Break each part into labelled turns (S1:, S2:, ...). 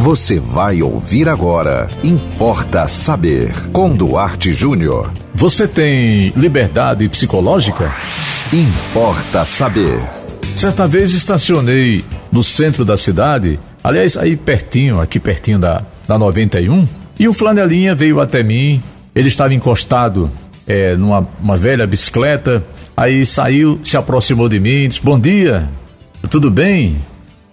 S1: Você vai ouvir agora. Importa saber. Com Duarte Júnior.
S2: Você tem liberdade psicológica?
S1: Importa saber.
S2: Certa vez estacionei no centro da cidade, aliás, aí pertinho, aqui pertinho da, da 91, e um flanelinha veio até mim. Ele estava encostado é, numa uma velha bicicleta, aí saiu, se aproximou de mim, disse: Bom dia, tudo bem?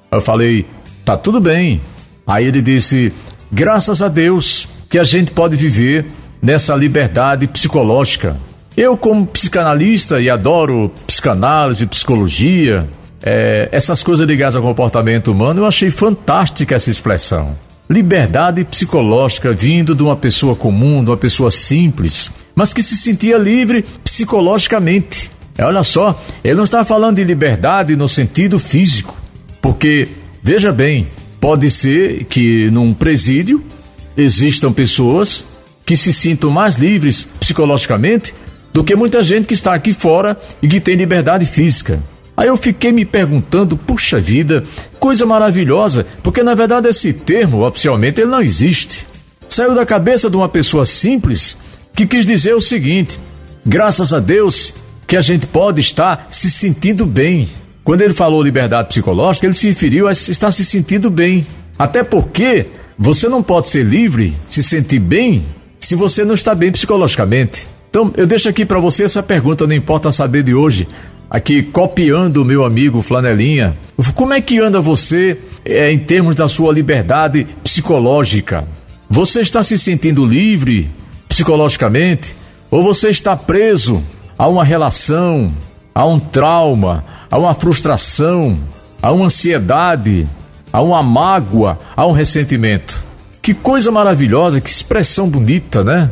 S2: Eu falei: Tá tudo bem. Aí ele disse: Graças a Deus que a gente pode viver nessa liberdade psicológica. Eu, como psicanalista e adoro psicanálise, psicologia, é, essas coisas ligadas ao comportamento humano, eu achei fantástica essa expressão. Liberdade psicológica vindo de uma pessoa comum, de uma pessoa simples, mas que se sentia livre psicologicamente. É, olha só, ele não está falando de liberdade no sentido físico, porque, veja bem, pode ser que num presídio existam pessoas que se sintam mais livres psicologicamente do que muita gente que está aqui fora e que tem liberdade física. Aí eu fiquei me perguntando, puxa vida, coisa maravilhosa, porque na verdade esse termo, oficialmente, ele não existe. Saiu da cabeça de uma pessoa simples que quis dizer o seguinte: graças a Deus que a gente pode estar se sentindo bem. Quando ele falou liberdade psicológica, ele se referiu a estar se sentindo bem. Até porque você não pode ser livre, se sentir bem, se você não está bem psicologicamente. Então, eu deixo aqui para você essa pergunta, não importa saber de hoje. Aqui, copiando o meu amigo Flanelinha. Como é que anda você é, em termos da sua liberdade psicológica? Você está se sentindo livre psicologicamente? Ou você está preso a uma relação, a um trauma, a uma frustração, a uma ansiedade, a uma mágoa, a um ressentimento? Que coisa maravilhosa, que expressão bonita, né?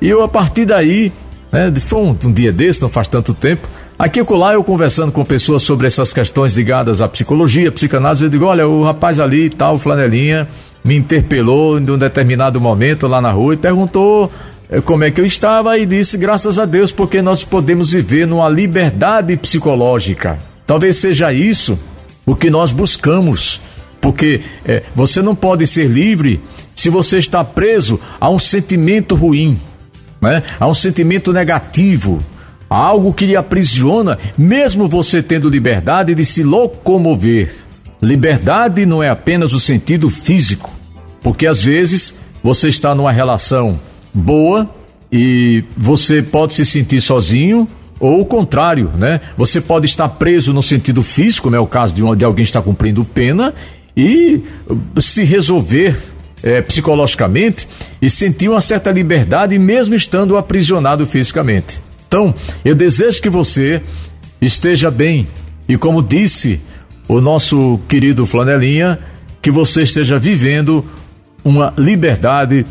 S2: E eu, a partir daí, né, foi um, um dia desse, não faz tanto tempo, aqui e lá eu conversando com pessoas sobre essas questões ligadas à psicologia, psicanálise, eu digo, olha, o rapaz ali, tal, flanelinha, me interpelou em um determinado momento lá na rua e perguntou eh, como é que eu estava e disse, graças a Deus, porque nós podemos viver numa liberdade psicológica. Talvez seja isso o que nós buscamos, porque é, você não pode ser livre se você está preso a um sentimento ruim né? Há um sentimento negativo, há algo que lhe aprisiona, mesmo você tendo liberdade de se locomover. Liberdade não é apenas o sentido físico, porque às vezes você está numa relação boa e você pode se sentir sozinho ou o contrário, né? Você pode estar preso no sentido físico, como é o caso de, de alguém estar cumprindo pena e se resolver é, psicologicamente e sentir uma certa liberdade, mesmo estando aprisionado fisicamente. Então, eu desejo que você esteja bem e, como disse o nosso querido Flanelinha, que você esteja vivendo uma liberdade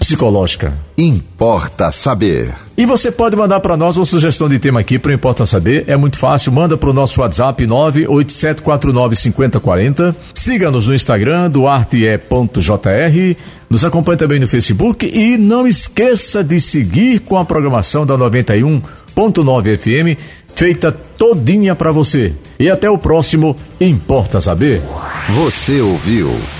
S2: psicológica.
S1: Importa saber.
S2: E você pode mandar para nós uma sugestão de tema aqui para Importa Saber. É muito fácil, manda para o nosso WhatsApp 987495040. Siga-nos no Instagram, duarte.jr. Nos acompanhe também no Facebook e não esqueça de seguir com a programação da 91.9 FM, feita todinha para você. E até o próximo Importa Saber.
S1: Você ouviu